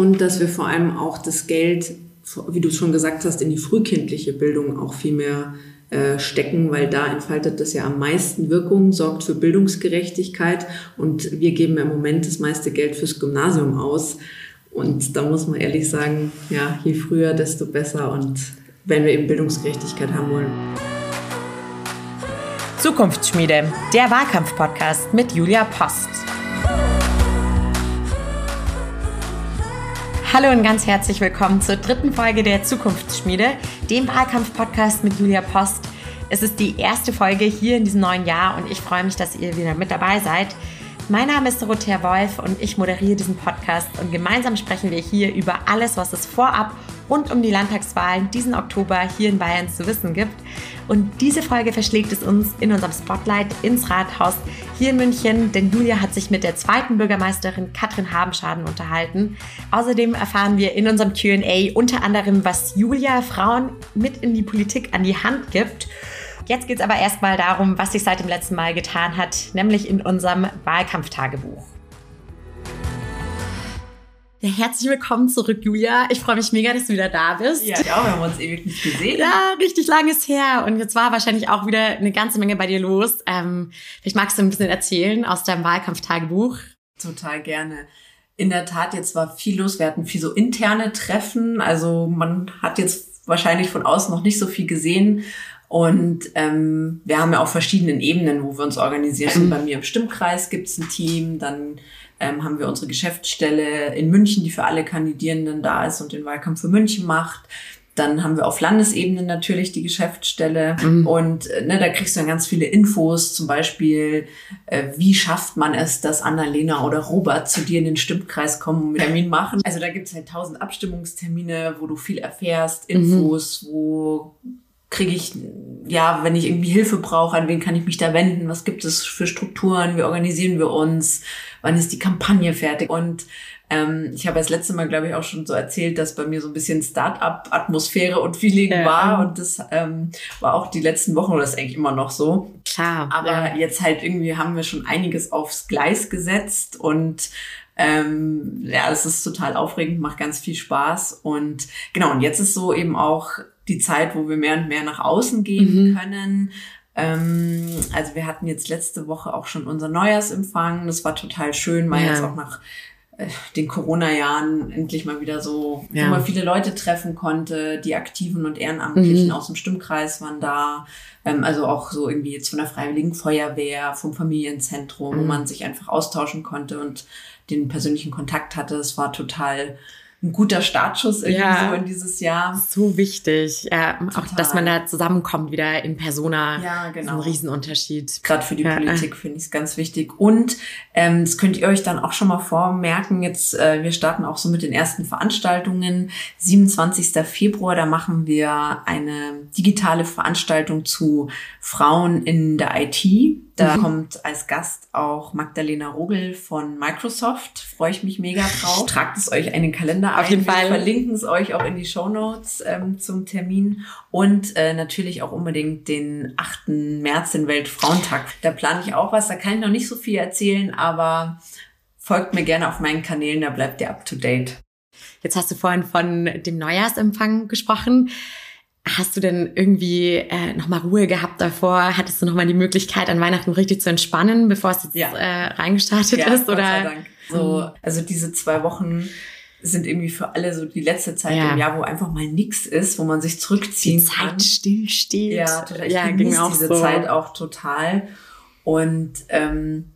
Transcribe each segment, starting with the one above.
und dass wir vor allem auch das Geld, wie du schon gesagt hast, in die frühkindliche Bildung auch viel mehr äh, stecken, weil da entfaltet das ja am meisten Wirkung, sorgt für Bildungsgerechtigkeit und wir geben im Moment das meiste Geld fürs Gymnasium aus. Und da muss man ehrlich sagen, ja, je früher, desto besser und wenn wir eben Bildungsgerechtigkeit haben wollen. Zukunftsschmiede, der Wahlkampf-Podcast mit Julia Post. Hallo und ganz herzlich willkommen zur dritten Folge der Zukunftsschmiede, dem Wahlkampf-Podcast mit Julia Post. Es ist die erste Folge hier in diesem neuen Jahr und ich freue mich, dass ihr wieder mit dabei seid. Mein Name ist Dorothea Wolf und ich moderiere diesen Podcast und gemeinsam sprechen wir hier über alles, was es vorab und um die Landtagswahlen diesen Oktober hier in Bayern zu wissen gibt. Und diese Folge verschlägt es uns in unserem Spotlight ins Rathaus hier in München, denn Julia hat sich mit der zweiten Bürgermeisterin Katrin Habenschaden unterhalten. Außerdem erfahren wir in unserem QA unter anderem, was Julia Frauen mit in die Politik an die Hand gibt. Jetzt geht es aber erstmal darum, was sich seit dem letzten Mal getan hat, nämlich in unserem Wahlkampftagebuch. Ja, herzlich willkommen zurück, Julia. Ich freue mich mega, dass du wieder da bist. Ja, ja, wir haben uns ewig nicht gesehen. Ja, richtig langes her. Und jetzt war wahrscheinlich auch wieder eine ganze Menge bei dir los. Ähm, vielleicht magst du ein bisschen erzählen aus deinem Wahlkampftagebuch. Total gerne. In der Tat, jetzt war viel los. Wir hatten viel so interne Treffen. Also man hat jetzt wahrscheinlich von außen noch nicht so viel gesehen. Und ähm, wir haben ja auch verschiedene Ebenen, wo wir uns organisieren. Mhm. Bei mir im Stimmkreis gibt's ein Team, dann ähm, haben wir unsere Geschäftsstelle in München, die für alle Kandidierenden da ist und den Wahlkampf für München macht. Dann haben wir auf Landesebene natürlich die Geschäftsstelle mhm. und äh, ne, da kriegst du dann ganz viele Infos, zum Beispiel, äh, wie schafft man es, dass Annalena oder Robert zu dir in den Stimmkreis kommen und einen Termin machen. Also da gibt's halt tausend Abstimmungstermine, wo du viel erfährst, mhm. Infos, mhm. wo kriege ich, ja, wenn ich irgendwie Hilfe brauche, an wen kann ich mich da wenden? Was gibt es für Strukturen? Wie organisieren wir uns? Wann ist die Kampagne fertig? Und ähm, ich habe das letzte Mal, glaube ich, auch schon so erzählt, dass bei mir so ein bisschen Start-up-Atmosphäre und Feeling ja. war. Und das ähm, war auch die letzten Wochen oder ist eigentlich immer noch so. Klar. Aber ja. jetzt halt irgendwie haben wir schon einiges aufs Gleis gesetzt und ähm, ja, es ist total aufregend, macht ganz viel Spaß. Und genau, und jetzt ist so eben auch die Zeit, wo wir mehr und mehr nach außen gehen mhm. können. Ähm, also wir hatten jetzt letzte Woche auch schon unser Neujahrsempfang. Das war total schön, mal ja. jetzt auch nach den Corona-Jahren endlich mal wieder so, ja. wo man viele Leute treffen konnte. Die Aktiven und Ehrenamtlichen mhm. aus dem Stimmkreis waren da. Ähm, also auch so irgendwie jetzt von der Freiwilligen Feuerwehr, vom Familienzentrum, mhm. wo man sich einfach austauschen konnte und den persönlichen Kontakt hatte. Es war total ein guter Startschuss irgendwie ja, so in dieses Jahr. So wichtig. Ja, auch, dass man da zusammenkommt wieder in Persona. Ja, genau. Ist ein Riesenunterschied. Gerade für die ja. Politik finde ich es ganz wichtig. Und ähm, das könnt ihr euch dann auch schon mal vormerken. Jetzt, äh, wir starten auch so mit den ersten Veranstaltungen. 27. Februar, da machen wir eine digitale Veranstaltung zu Frauen in der IT da mhm. kommt als Gast auch Magdalena Rogel von Microsoft. Freue ich mich mega drauf. Tragt es euch einen Kalender Auf jeden Fall. Wir verlinken es euch auch in die Show Notes ähm, zum Termin. Und äh, natürlich auch unbedingt den 8. März, den Weltfrauentag. Da plane ich auch was. Da kann ich noch nicht so viel erzählen, aber folgt mir gerne auf meinen Kanälen, da bleibt ihr up to date. Jetzt hast du vorhin von dem Neujahrsempfang gesprochen. Hast du denn irgendwie äh, nochmal Ruhe gehabt davor? Hattest du nochmal die Möglichkeit, an Weihnachten richtig zu entspannen, bevor es jetzt ja. äh, reingestartet ja, ist? Gott oder? Sei Dank. So, also diese zwei Wochen sind irgendwie für alle so die letzte Zeit ja. im Jahr, wo einfach mal nichts ist, wo man sich zurückziehen die kann. Zeit stillsteht. Ja, total. Ich ja, ging auch diese so. Zeit auch total. Und ähm,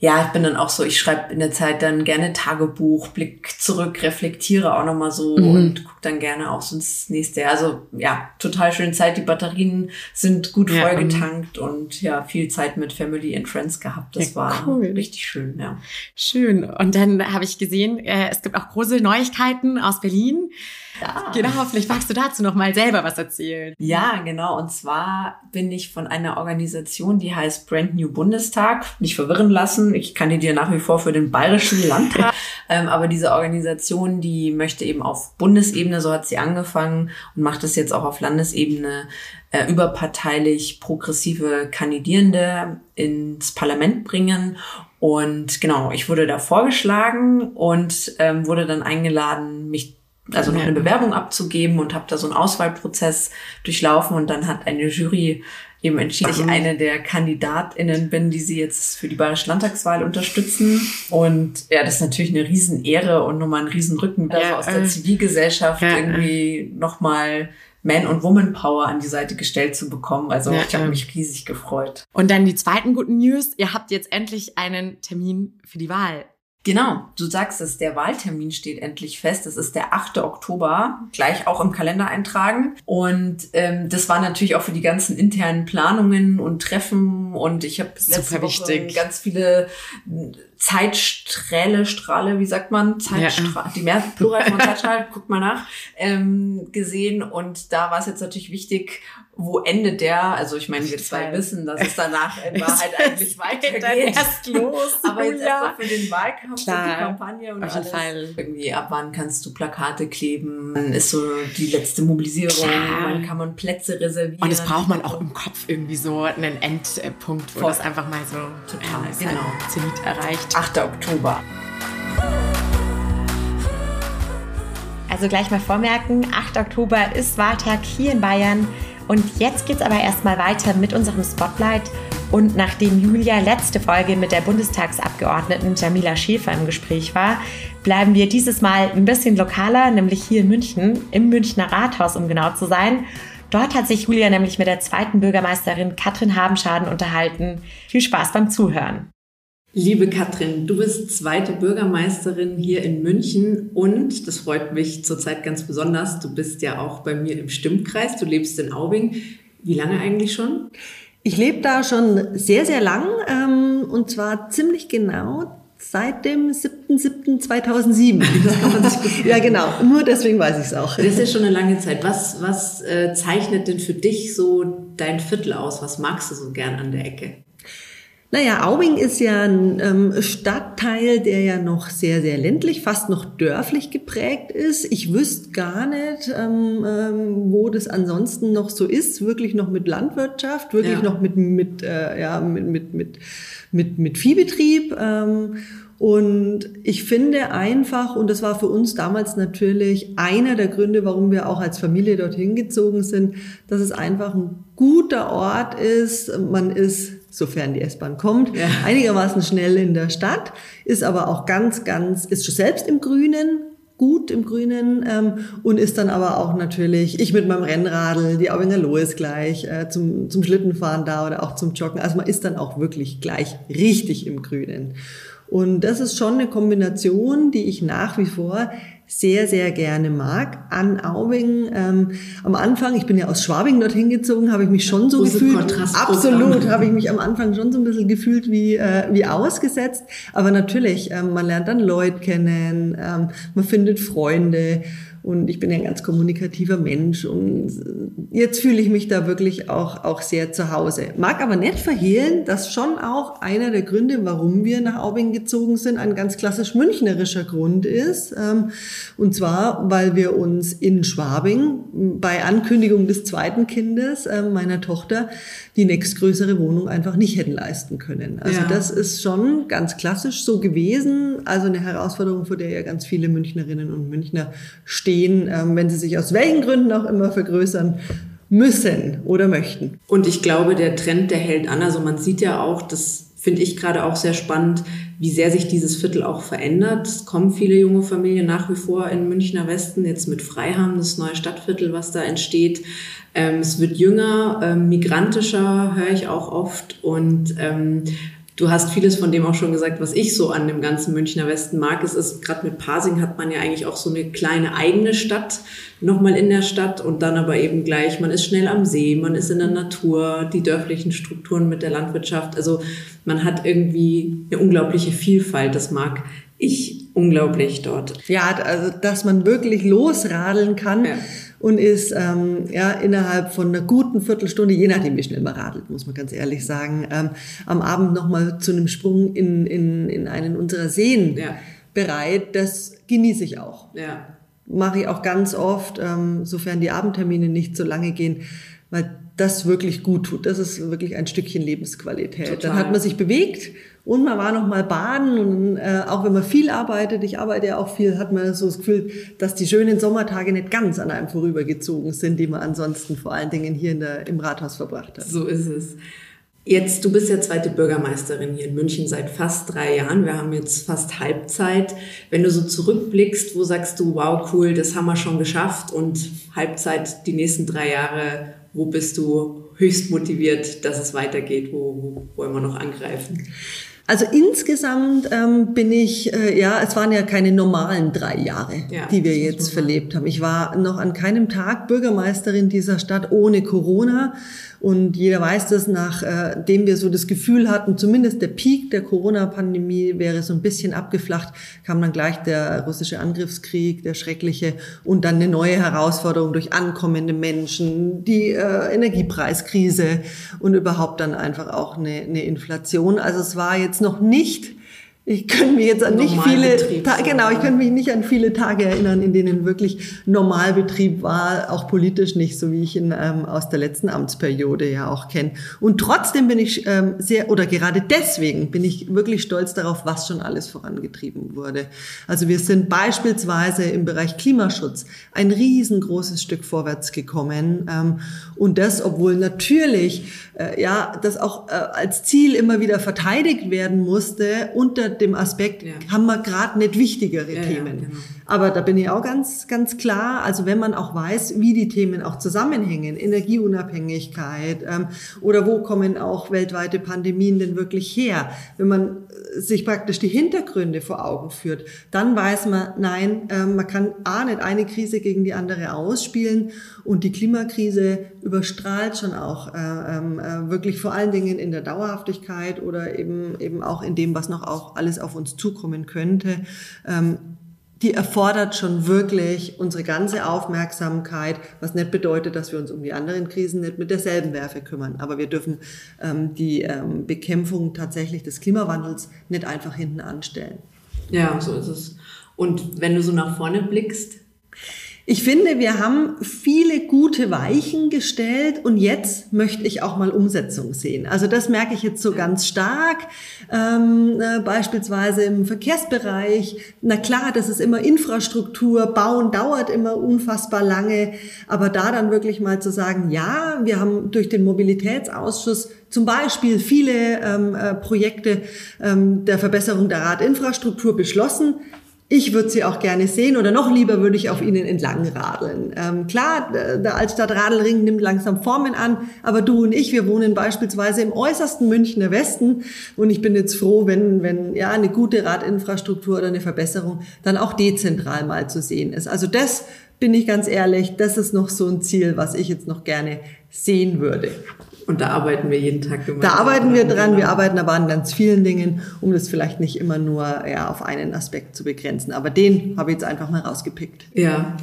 ja, ich bin dann auch so, ich schreibe in der Zeit dann gerne Tagebuch, blick zurück, reflektiere auch nochmal so mhm. und gucke dann gerne auch so ins nächste Jahr. Also ja, total schöne Zeit. Die Batterien sind gut ja, vollgetankt und ja, viel Zeit mit Family and Friends gehabt. Das ja, war cool. richtig schön, ja. Schön. Und dann habe ich gesehen, äh, es gibt auch große Neuigkeiten aus Berlin. Ja. Genau, vielleicht magst du dazu noch mal selber was erzählen. Ja, genau. Und zwar bin ich von einer Organisation, die heißt Brand New Bundestag. Nicht verwirren lassen. Ich kandidiere nach wie vor für den Bayerischen Landtag. ähm, aber diese Organisation, die möchte eben auf Bundesebene, so hat sie angefangen und macht es jetzt auch auf Landesebene, äh, überparteilich progressive Kandidierende ins Parlament bringen. Und genau, ich wurde da vorgeschlagen und ähm, wurde dann eingeladen, mich also noch eine Bewerbung abzugeben und habe da so einen Auswahlprozess durchlaufen und dann hat eine Jury eben entschieden, dass ich eine der KandidatInnen bin, die sie jetzt für die Bayerische Landtagswahl unterstützen. Und ja, das ist natürlich eine Riesenehre und nochmal ein Riesenrücken ja, aus der äh, Zivilgesellschaft ja, irgendwie nochmal man- und Woman-Power an die Seite gestellt zu bekommen. Also ja, ich habe mich riesig gefreut. Und dann die zweiten guten News. Ihr habt jetzt endlich einen Termin für die Wahl. Genau, du sagst es, der Wahltermin steht endlich fest. Das ist der 8. Oktober, gleich auch im Kalender eintragen. Und ähm, das war natürlich auch für die ganzen internen Planungen und Treffen. Und ich habe letzte Woche wichtig. ganz viele Zeitsträhle, Strahle, wie sagt man? Zeitstrahle, ja. die mehr Plural von Zeitstrahl, guckt mal nach, ähm, gesehen. Und da war es jetzt natürlich wichtig, wo endet der? Also ich meine, wir zwei wissen, dass es danach in Wahrheit eigentlich weitergeht. Dann erst los. Aber jetzt erstmal für den Wahlkampf Klar. und die Kampagne und alles. Fall. Irgendwie ab wann kannst du Plakate kleben? Dann ist so die letzte Mobilisierung. Klar. Wann kann man Plätze reservieren? Und das braucht man auch im Kopf irgendwie so einen Endpunkt, wo Voll. das einfach mal so total ähm, genau. Zenit erreicht. 8. Oktober. Also gleich mal vormerken, 8. Oktober ist Wahltag hier in Bayern. Und jetzt geht es aber erstmal weiter mit unserem Spotlight. Und nachdem Julia letzte Folge mit der Bundestagsabgeordneten Jamila Schäfer im Gespräch war, bleiben wir dieses Mal ein bisschen lokaler, nämlich hier in München, im Münchner Rathaus, um genau zu sein. Dort hat sich Julia nämlich mit der zweiten Bürgermeisterin Katrin Habenschaden unterhalten. Viel Spaß beim Zuhören. Liebe Katrin, du bist zweite Bürgermeisterin hier in München und, das freut mich zurzeit ganz besonders, du bist ja auch bei mir im Stimmkreis, du lebst in Aubing. Wie lange eigentlich schon? Ich lebe da schon sehr, sehr lang ähm, und zwar ziemlich genau seit dem 7.7.2007. ja, genau. Nur deswegen weiß ich es auch. Das ist ja schon eine lange Zeit. Was, was äh, zeichnet denn für dich so dein Viertel aus? Was magst du so gern an der Ecke? Naja, Aubing ist ja ein ähm, Stadtteil, der ja noch sehr, sehr ländlich, fast noch dörflich geprägt ist. Ich wüsste gar nicht, ähm, ähm, wo das ansonsten noch so ist, wirklich noch mit Landwirtschaft, wirklich ja. noch mit, mit, äh, ja, mit, mit, mit, mit, mit Viehbetrieb. Ähm, und ich finde einfach, und das war für uns damals natürlich einer der Gründe, warum wir auch als Familie dorthin gezogen sind, dass es einfach ein guter Ort ist. Man ist sofern die S-Bahn kommt, ja. einigermaßen schnell in der Stadt, ist aber auch ganz, ganz, ist schon selbst im Grünen, gut im Grünen ähm, und ist dann aber auch natürlich, ich mit meinem Rennradl, die Aubinger Lohe gleich, äh, zum, zum Schlittenfahren da oder auch zum Joggen. Also man ist dann auch wirklich gleich richtig im Grünen. Und das ist schon eine Kombination, die ich nach wie vor sehr, sehr gerne mag. An Aubing, ähm, am Anfang, ich bin ja aus Schwabing dorthin gezogen, habe ich mich schon so Große gefühlt. Absolut, habe ich mich am Anfang schon so ein bisschen gefühlt wie, äh, wie ausgesetzt. Aber natürlich, ähm, man lernt dann Leute kennen, ähm, man findet Freunde. Und ich bin ein ganz kommunikativer Mensch und jetzt fühle ich mich da wirklich auch, auch sehr zu Hause. Mag aber nicht verhehlen, dass schon auch einer der Gründe, warum wir nach Aubing gezogen sind, ein ganz klassisch münchnerischer Grund ist. Ähm, und zwar, weil wir uns in Schwabing bei Ankündigung des zweiten Kindes ähm, meiner Tochter die nächstgrößere Wohnung einfach nicht hätten leisten können. Also ja. das ist schon ganz klassisch so gewesen. Also eine Herausforderung, vor der ja ganz viele Münchnerinnen und Münchner stehen, ähm, wenn sie sich aus welchen Gründen auch immer vergrößern müssen oder möchten. Und ich glaube, der Trend, der hält an. Also man sieht ja auch, das finde ich gerade auch sehr spannend, wie sehr sich dieses Viertel auch verändert. Es kommen viele junge Familien nach wie vor in Münchner Westen, jetzt mit Freiham, das neue Stadtviertel, was da entsteht. Ähm, es wird jünger, ähm, migrantischer, höre ich auch oft. Und ähm, du hast vieles von dem auch schon gesagt, was ich so an dem ganzen Münchner Westen mag. Es ist, gerade mit Pasing hat man ja eigentlich auch so eine kleine eigene Stadt nochmal in der Stadt und dann aber eben gleich, man ist schnell am See, man ist in der Natur, die dörflichen Strukturen mit der Landwirtschaft. Also man hat irgendwie eine unglaubliche Vielfalt. Das mag ich unglaublich dort. Ja, also dass man wirklich losradeln kann. Ja und ist ähm, ja innerhalb von einer guten Viertelstunde, je nachdem wie schnell man radelt, muss man ganz ehrlich sagen, ähm, am Abend nochmal zu einem Sprung in, in, in einen unserer Seen ja. bereit. Das genieße ich auch. Ja. Mache ich auch ganz oft, ähm, sofern die Abendtermine nicht so lange gehen, weil das wirklich gut tut. Das ist wirklich ein Stückchen Lebensqualität. Total. Dann hat man sich bewegt und man war noch mal baden und äh, auch wenn man viel arbeitet, ich arbeite ja auch viel, hat man so das Gefühl, dass die schönen Sommertage nicht ganz an einem vorübergezogen sind, die man ansonsten vor allen Dingen hier in der, im Rathaus verbracht hat. So ist es. Jetzt, du bist ja zweite Bürgermeisterin hier in München seit fast drei Jahren. Wir haben jetzt fast Halbzeit. Wenn du so zurückblickst, wo sagst du, wow, cool, das haben wir schon geschafft und Halbzeit die nächsten drei Jahre, wo bist du höchst motiviert, dass es weitergeht? Wo, wo wollen wir noch angreifen? Also insgesamt ähm, bin ich, äh, ja, es waren ja keine normalen drei Jahre, ja, die wir jetzt verlebt haben. Ich war noch an keinem Tag Bürgermeisterin dieser Stadt ohne Corona. Und jeder weiß das, nachdem äh, wir so das Gefühl hatten, zumindest der Peak der Corona-Pandemie wäre so ein bisschen abgeflacht, kam dann gleich der russische Angriffskrieg, der schreckliche, und dann eine neue Herausforderung durch ankommende Menschen, die äh, Energiepreiskrise und überhaupt dann einfach auch eine, eine Inflation. Also es war jetzt noch nicht ich könnte mich jetzt an nicht viele, Ta genau, ich könnte mich nicht an viele Tage erinnern, in denen wirklich Normalbetrieb war, auch politisch nicht, so wie ich ihn ähm, aus der letzten Amtsperiode ja auch kenne. Und trotzdem bin ich ähm, sehr, oder gerade deswegen bin ich wirklich stolz darauf, was schon alles vorangetrieben wurde. Also wir sind beispielsweise im Bereich Klimaschutz ein riesengroßes Stück vorwärts gekommen. Ähm, und das, obwohl natürlich, äh, ja, das auch äh, als Ziel immer wieder verteidigt werden musste unter dem Aspekt, ja. haben wir gerade nicht wichtigere ja, Themen. Genau. Aber da bin ich auch ganz, ganz klar, also wenn man auch weiß, wie die Themen auch zusammenhängen, Energieunabhängigkeit ähm, oder wo kommen auch weltweite Pandemien denn wirklich her, wenn man sich praktisch die Hintergründe vor Augen führt, dann weiß man, nein, äh, man kann A, nicht eine Krise gegen die andere ausspielen. Und die Klimakrise überstrahlt schon auch äh, ähm, äh, wirklich vor allen Dingen in der Dauerhaftigkeit oder eben, eben auch in dem, was noch auch alles auf uns zukommen könnte. Ähm, die erfordert schon wirklich unsere ganze Aufmerksamkeit, was nicht bedeutet, dass wir uns um die anderen Krisen nicht mit derselben Werfe kümmern. Aber wir dürfen ähm, die ähm, Bekämpfung tatsächlich des Klimawandels nicht einfach hinten anstellen. Ja, so ist es. Und wenn du so nach vorne blickst, ich finde, wir haben viele gute Weichen gestellt und jetzt möchte ich auch mal Umsetzung sehen. Also das merke ich jetzt so ganz stark, ähm, äh, beispielsweise im Verkehrsbereich. Na klar, das ist immer Infrastruktur, bauen dauert immer unfassbar lange, aber da dann wirklich mal zu sagen, ja, wir haben durch den Mobilitätsausschuss zum Beispiel viele ähm, äh, Projekte ähm, der Verbesserung der Radinfrastruktur beschlossen. Ich würde sie auch gerne sehen oder noch lieber würde ich auf ihnen entlang radeln. Ähm, klar, der Altstadtradelring nimmt langsam Formen an, aber du und ich, wir wohnen beispielsweise im äußersten Münchner Westen und ich bin jetzt froh, wenn, wenn ja eine gute Radinfrastruktur oder eine Verbesserung dann auch dezentral mal zu sehen ist. Also das bin ich ganz ehrlich, das ist noch so ein Ziel, was ich jetzt noch gerne sehen würde. Und da arbeiten wir jeden Tag gemeinsam. Da arbeiten wir dran. Wir arbeiten aber an ganz vielen Dingen, um das vielleicht nicht immer nur ja, auf einen Aspekt zu begrenzen. Aber den habe ich jetzt einfach mal rausgepickt. Ja.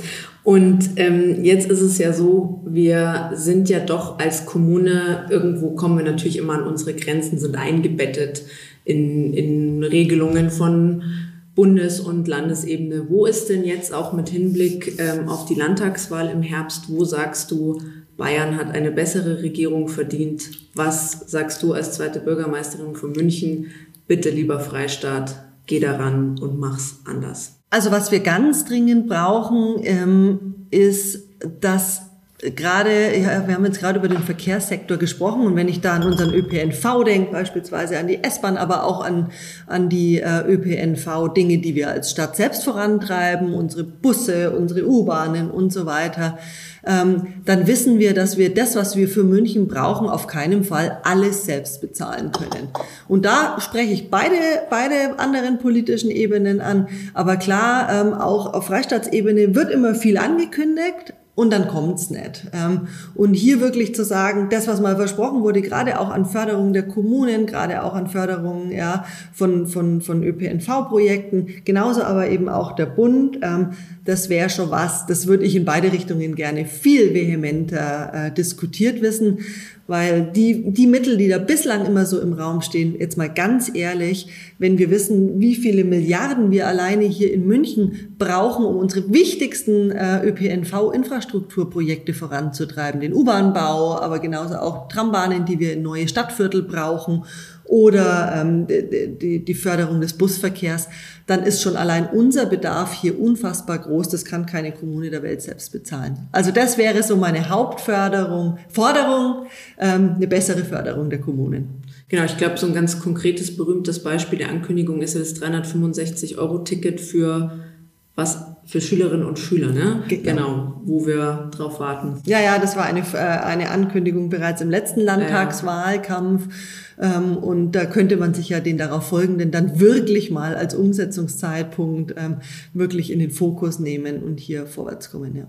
Und ähm, jetzt ist es ja so, wir sind ja doch als Kommune, irgendwo kommen wir natürlich immer an unsere Grenzen, sind eingebettet in, in Regelungen von Bundes- und Landesebene. Wo ist denn jetzt auch mit Hinblick ähm, auf die Landtagswahl im Herbst, wo sagst du, Bayern hat eine bessere Regierung verdient. Was sagst du als zweite Bürgermeisterin von München? Bitte, lieber Freistaat, geh daran und mach's anders. Also was wir ganz dringend brauchen, ähm, ist, dass gerade, ja, wir haben jetzt gerade über den Verkehrssektor gesprochen und wenn ich da an unseren ÖPNV denke, beispielsweise an die S-Bahn, aber auch an, an die äh, ÖPNV-Dinge, die wir als Stadt selbst vorantreiben, unsere Busse, unsere U-Bahnen und so weiter, ähm, dann wissen wir, dass wir das, was wir für München brauchen, auf keinen Fall alles selbst bezahlen können. Und da spreche ich beide, beide anderen politischen Ebenen an. Aber klar, ähm, auch auf Freistaatsobene wird immer viel angekündigt und dann kommt's nicht. Ähm, und hier wirklich zu sagen, das, was mal versprochen wurde, gerade auch an Förderung der Kommunen, gerade auch an Förderung ja, von, von, von ÖPNV-Projekten, genauso aber eben auch der Bund, ähm, das wäre schon was, das würde ich in beide Richtungen gerne viel vehementer äh, diskutiert wissen, weil die, die Mittel, die da bislang immer so im Raum stehen, jetzt mal ganz ehrlich, wenn wir wissen, wie viele Milliarden wir alleine hier in München brauchen, um unsere wichtigsten äh, ÖPNV-Infrastrukturprojekte voranzutreiben, den U-Bahn-Bau, aber genauso auch Trambahnen, die wir in neue Stadtviertel brauchen oder ähm, die, die Förderung des Busverkehrs, dann ist schon allein unser Bedarf hier unfassbar groß. Das kann keine Kommune der Welt selbst bezahlen. Also das wäre so meine Hauptförderung, Forderung, ähm, eine bessere Förderung der Kommunen. Genau, ich glaube, so ein ganz konkretes, berühmtes Beispiel der Ankündigung ist ja das 365-Euro-Ticket für was für Schülerinnen und Schüler, ne? Genau. genau, wo wir drauf warten. Ja, ja, das war eine, äh, eine Ankündigung bereits im letzten Landtagswahlkampf. Ähm, und da könnte man sich ja den darauf folgenden dann wirklich mal als Umsetzungszeitpunkt ähm, wirklich in den Fokus nehmen und hier vorwärts kommen. Ja,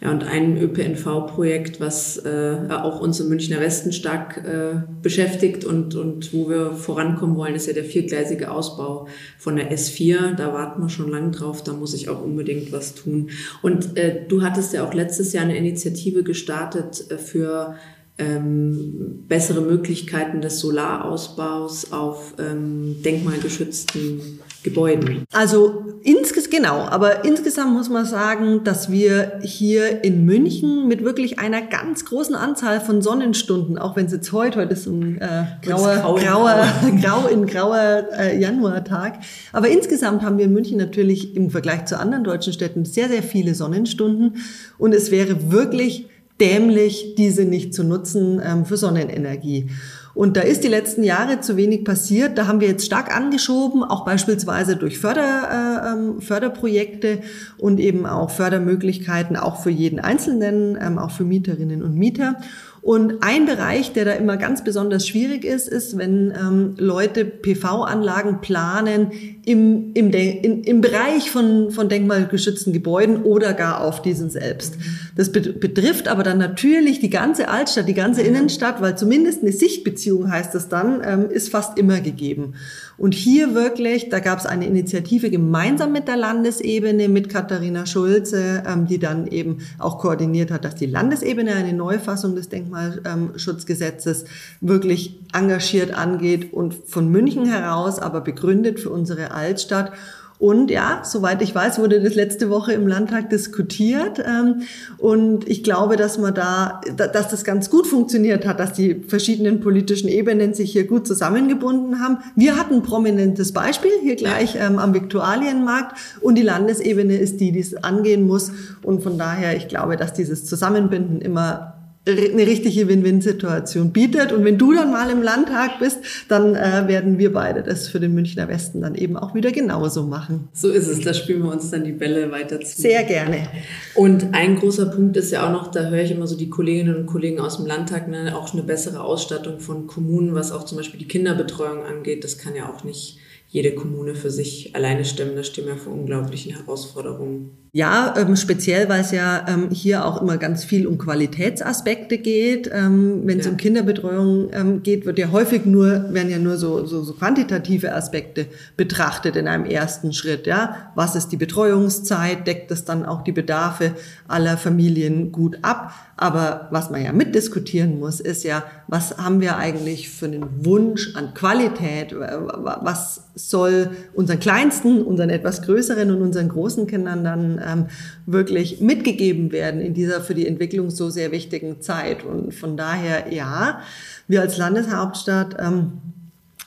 ja und ein ÖPNV-Projekt, was äh, auch uns im Münchner Westen stark äh, beschäftigt und, und wo wir vorankommen wollen, ist ja der viergleisige Ausbau von der S4. Da warten wir schon lange drauf, da muss ich auch unbedingt was tun. Und äh, du hattest ja auch letztes Jahr eine Initiative gestartet äh, für ähm, bessere Möglichkeiten des Solarausbaus auf ähm, denkmalgeschützten Gebäuden. Also insges genau, aber insgesamt muss man sagen, dass wir hier in München mit wirklich einer ganz großen Anzahl von Sonnenstunden, auch wenn es jetzt heute, heute ist ein äh, grauer, grauer, grauer, grau in grauer äh, Januartag, aber insgesamt haben wir in München natürlich im Vergleich zu anderen deutschen Städten sehr, sehr viele Sonnenstunden. Und es wäre wirklich dämlich, diese nicht zu nutzen ähm, für Sonnenenergie. Und da ist die letzten Jahre zu wenig passiert. Da haben wir jetzt stark angeschoben, auch beispielsweise durch Förder, äh, ähm, Förderprojekte und eben auch Fördermöglichkeiten auch für jeden Einzelnen, ähm, auch für Mieterinnen und Mieter. Und ein Bereich, der da immer ganz besonders schwierig ist, ist, wenn ähm, Leute PV-Anlagen planen im, im, in, im Bereich von, von denkmalgeschützten Gebäuden oder gar auf diesen selbst. Das betrifft aber dann natürlich die ganze Altstadt, die ganze Innenstadt, weil zumindest eine Sichtbeziehung heißt das dann, ähm, ist fast immer gegeben. Und hier wirklich, da gab es eine Initiative gemeinsam mit der Landesebene, mit Katharina Schulze, ähm, die dann eben auch koordiniert hat, dass die Landesebene eine Neufassung des Denkmalschutzgesetzes wirklich engagiert angeht und von München heraus aber begründet für unsere Altstadt. Und ja, soweit ich weiß, wurde das letzte Woche im Landtag diskutiert. Ähm, und ich glaube, dass man da, dass das ganz gut funktioniert hat, dass die verschiedenen politischen Ebenen sich hier gut zusammengebunden haben. Wir hatten ein prominentes Beispiel hier gleich ähm, am Viktualienmarkt und die Landesebene ist die, die es angehen muss. Und von daher, ich glaube, dass dieses Zusammenbinden immer eine richtige Win-Win-Situation bietet. Und wenn du dann mal im Landtag bist, dann äh, werden wir beide das für den Münchner Westen dann eben auch wieder genauso machen. So ist es, da spielen wir uns dann die Bälle weiter zu. Sehr gerne. Und ein großer Punkt ist ja auch noch, da höre ich immer so die Kolleginnen und Kollegen aus dem Landtag, ne, auch eine bessere Ausstattung von Kommunen, was auch zum Beispiel die Kinderbetreuung angeht. Das kann ja auch nicht jede Kommune für sich alleine stemmen. Da stehen wir vor unglaublichen Herausforderungen. Ja, ähm, speziell, weil es ja ähm, hier auch immer ganz viel um Qualitätsaspekte geht. Ähm, Wenn es ja. um Kinderbetreuung ähm, geht, wird ja häufig nur, werden ja nur so, so, so quantitative Aspekte betrachtet in einem ersten Schritt. Ja, was ist die Betreuungszeit? Deckt es dann auch die Bedarfe aller Familien gut ab? Aber was man ja mitdiskutieren muss, ist ja, was haben wir eigentlich für einen Wunsch an Qualität? Was soll unseren Kleinsten, unseren etwas größeren und unseren großen Kindern dann ähm, wirklich mitgegeben werden in dieser für die Entwicklung so sehr wichtigen Zeit? Und von daher, ja, wir als Landeshauptstadt, ähm,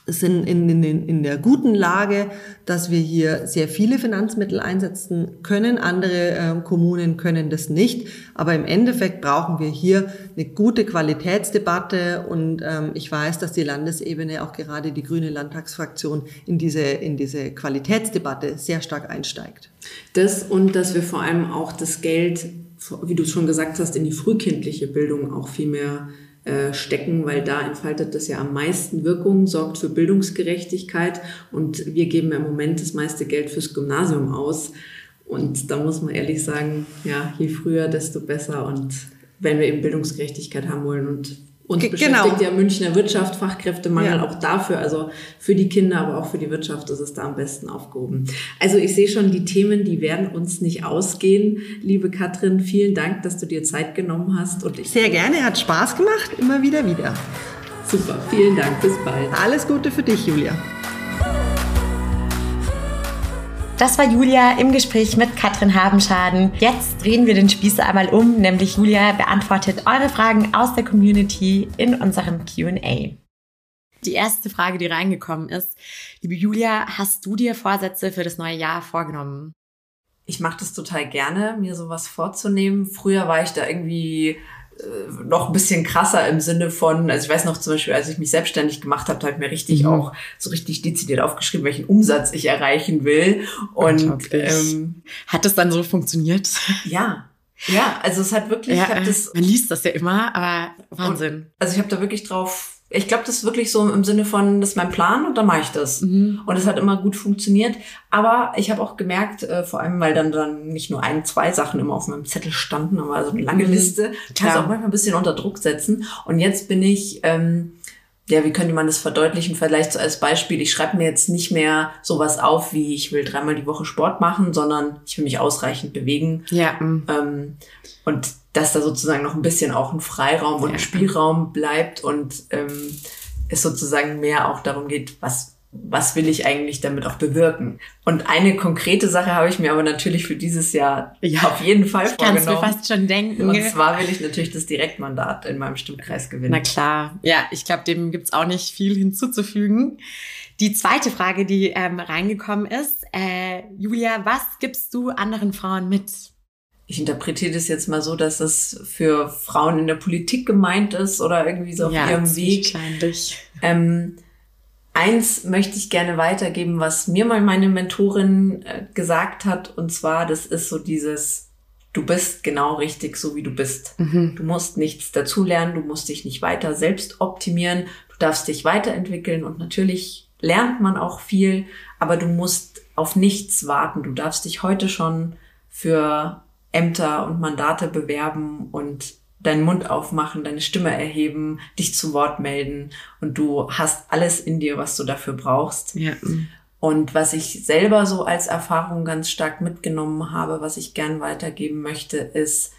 sind in, in, in der guten Lage, dass wir hier sehr viele Finanzmittel einsetzen können. Andere äh, Kommunen können das nicht. Aber im Endeffekt brauchen wir hier eine gute Qualitätsdebatte. Und ähm, ich weiß, dass die Landesebene, auch gerade die grüne Landtagsfraktion, in diese, in diese Qualitätsdebatte sehr stark einsteigt. Das und dass wir vor allem auch das Geld, wie du schon gesagt hast, in die frühkindliche Bildung auch viel mehr stecken, weil da entfaltet das ja am meisten Wirkung, sorgt für Bildungsgerechtigkeit und wir geben im Moment das meiste Geld fürs Gymnasium aus. Und da muss man ehrlich sagen, ja, je früher, desto besser. Und wenn wir eben Bildungsgerechtigkeit haben wollen und uns G beschäftigt genau. ja Münchner Wirtschaft, Fachkräftemangel ja. auch dafür, also für die Kinder, aber auch für die Wirtschaft ist es da am besten aufgehoben. Also ich sehe schon, die Themen, die werden uns nicht ausgehen. Liebe Katrin, vielen Dank, dass du dir Zeit genommen hast. Und ich Sehr gerne, hat Spaß gemacht, immer wieder wieder. Super, vielen Dank, bis bald. Alles Gute für dich, Julia. Das war Julia im Gespräch mit Katrin Habenschaden. Jetzt drehen wir den Spieß einmal um, nämlich Julia beantwortet eure Fragen aus der Community in unserem QA. Die erste Frage, die reingekommen ist, liebe Julia, hast du dir Vorsätze für das neue Jahr vorgenommen? Ich mache das total gerne, mir sowas vorzunehmen. Früher war ich da irgendwie noch ein bisschen krasser im Sinne von, also ich weiß noch zum Beispiel, als ich mich selbstständig gemacht habe, habe ich mir richtig mhm. auch so richtig dezidiert aufgeschrieben, welchen Umsatz ich erreichen will. Und ähm, hat das dann so funktioniert? Ja. Ja, also es hat wirklich, ja, ich hab das, man liest das ja immer, aber Wahnsinn. Und, also ich habe da wirklich drauf ich glaube, das ist wirklich so im Sinne von, das ist mein Plan und dann mache ich das. Mhm. Und es hat immer gut funktioniert. Aber ich habe auch gemerkt, äh, vor allem, weil dann dann nicht nur ein, zwei Sachen immer auf meinem Zettel standen, aber so eine lange mhm. Liste, kann es auch manchmal ein bisschen unter Druck setzen. Und jetzt bin ich, ähm, ja, wie könnte man das verdeutlichen? Vielleicht so als Beispiel, ich schreibe mir jetzt nicht mehr sowas auf, wie ich will dreimal die Woche Sport machen, sondern ich will mich ausreichend bewegen. Ja. Ähm, und dass da sozusagen noch ein bisschen auch ein Freiraum und ein Spielraum bleibt und ähm, es sozusagen mehr auch darum geht, was was will ich eigentlich damit auch bewirken? Und eine konkrete Sache habe ich mir aber natürlich für dieses Jahr ja, auf jeden Fall ich vorgenommen. Kannst mir fast schon denken. Und zwar will ich natürlich das Direktmandat in meinem Stimmkreis gewinnen. Na klar, ja, ich glaube, dem gibt's auch nicht viel hinzuzufügen. Die zweite Frage, die ähm, reingekommen ist, äh, Julia, was gibst du anderen Frauen mit? Ich interpretiere das jetzt mal so, dass es für Frauen in der Politik gemeint ist oder irgendwie so auf ja, ihrem Weg. Wahrscheinlich. Ähm, eins möchte ich gerne weitergeben, was mir mal meine Mentorin äh, gesagt hat, und zwar, das ist so dieses, du bist genau richtig, so wie du bist. Mhm. Du musst nichts dazulernen, du musst dich nicht weiter selbst optimieren, du darfst dich weiterentwickeln und natürlich lernt man auch viel, aber du musst auf nichts warten. Du darfst dich heute schon für Ämter und Mandate bewerben und deinen Mund aufmachen, deine Stimme erheben, dich zu Wort melden und du hast alles in dir, was du dafür brauchst. Ja. Und was ich selber so als Erfahrung ganz stark mitgenommen habe, was ich gern weitergeben möchte, ist,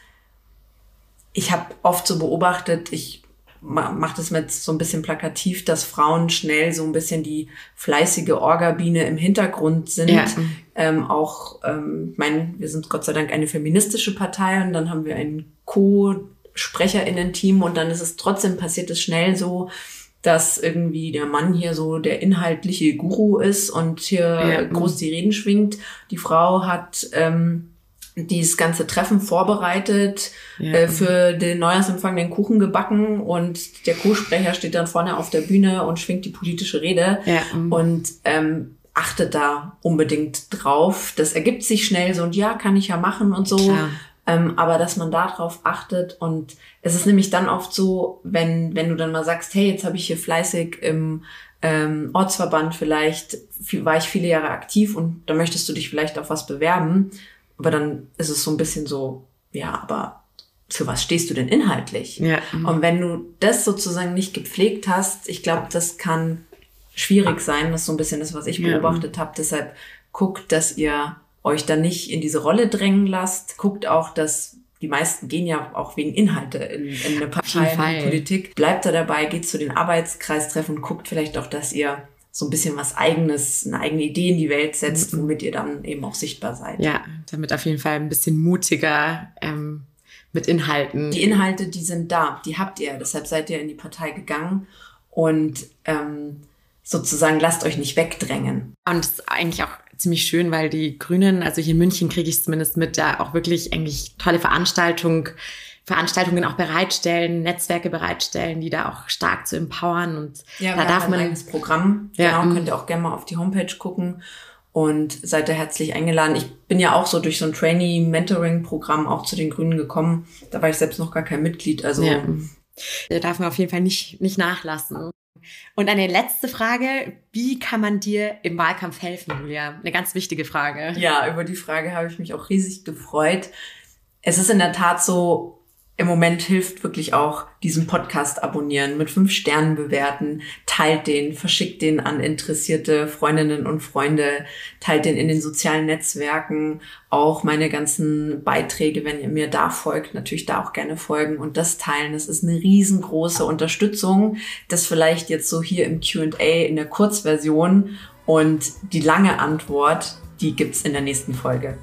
ich habe oft so beobachtet, ich macht es mit so ein bisschen plakativ, dass Frauen schnell so ein bisschen die fleißige Orgabiene im Hintergrund sind. Ja. Ähm, auch, ähm, ich meine, wir sind Gott sei Dank eine feministische Partei und dann haben wir ein Co-SprecherInnen-Team und dann ist es trotzdem passiert es schnell so, dass irgendwie der Mann hier so der inhaltliche Guru ist und hier ja. groß die Reden schwingt. Die Frau hat ähm, dieses ganze Treffen vorbereitet, ja. äh, für den Neujahrsempfang den Kuchen gebacken und der Co-Sprecher steht dann vorne auf der Bühne und schwingt die politische Rede ja. und ähm, achtet da unbedingt drauf. Das ergibt sich schnell so und ja, kann ich ja machen und so. Ähm, aber dass man da drauf achtet und es ist nämlich dann oft so, wenn, wenn du dann mal sagst, hey, jetzt habe ich hier fleißig im ähm, Ortsverband vielleicht, war ich viele Jahre aktiv und da möchtest du dich vielleicht auf was bewerben aber dann ist es so ein bisschen so, ja, aber für was stehst du denn inhaltlich? Ja. Und wenn du das sozusagen nicht gepflegt hast, ich glaube, das kann schwierig sein. Das ist so ein bisschen das, was ich beobachtet ja. habe. Deshalb guckt, dass ihr euch da nicht in diese Rolle drängen lasst. Guckt auch, dass die meisten gehen ja auch wegen Inhalte in, in eine Partei, in Politik. Bleibt da dabei, geht zu den Arbeitskreistreffen und guckt vielleicht auch, dass ihr so ein bisschen was eigenes, eine eigene Idee in die Welt setzt, mhm. womit ihr dann eben auch sichtbar seid. Ja, damit auf jeden Fall ein bisschen mutiger ähm, mit Inhalten. Die Inhalte, die sind da, die habt ihr, deshalb seid ihr in die Partei gegangen und ähm, sozusagen lasst euch nicht wegdrängen. Und das ist eigentlich auch ziemlich schön, weil die Grünen, also hier in München kriege ich es zumindest mit, da auch wirklich eigentlich tolle Veranstaltung Veranstaltungen auch bereitstellen, Netzwerke bereitstellen, die da auch stark zu empowern und ja, da darf man ein Programm. Ja, genau, könnt ihr auch gerne mal auf die Homepage gucken und seid da herzlich eingeladen. Ich bin ja auch so durch so ein Trainee-Mentoring-Programm auch zu den Grünen gekommen. Da war ich selbst noch gar kein Mitglied. Also ja. da darf man auf jeden Fall nicht nicht nachlassen. Und eine letzte Frage, wie kann man dir im Wahlkampf helfen, Julia? Eine ganz wichtige Frage. Ja, über die Frage habe ich mich auch riesig gefreut. Es ist in der Tat so, im Moment hilft wirklich auch diesen Podcast abonnieren, mit fünf Sternen bewerten, teilt den, verschickt den an interessierte Freundinnen und Freunde, teilt den in den sozialen Netzwerken, auch meine ganzen Beiträge, wenn ihr mir da folgt, natürlich da auch gerne folgen und das teilen. Das ist eine riesengroße Unterstützung, das vielleicht jetzt so hier im Q&A in der Kurzversion und die lange Antwort, die gibt's in der nächsten Folge.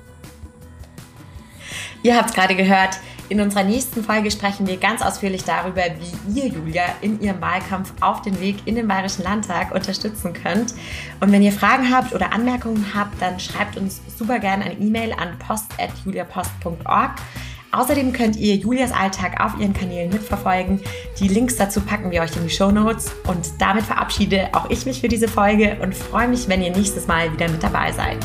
Ihr habt gerade gehört, in unserer nächsten Folge sprechen wir ganz ausführlich darüber, wie ihr Julia in ihrem Wahlkampf auf den Weg in den Bayerischen Landtag unterstützen könnt. Und wenn ihr Fragen habt oder Anmerkungen habt, dann schreibt uns super gerne eine E-Mail an post.juliapost.org. Außerdem könnt ihr Julias Alltag auf ihren Kanälen mitverfolgen. Die Links dazu packen wir euch in die Show Notes. Und damit verabschiede auch ich mich für diese Folge und freue mich, wenn ihr nächstes Mal wieder mit dabei seid.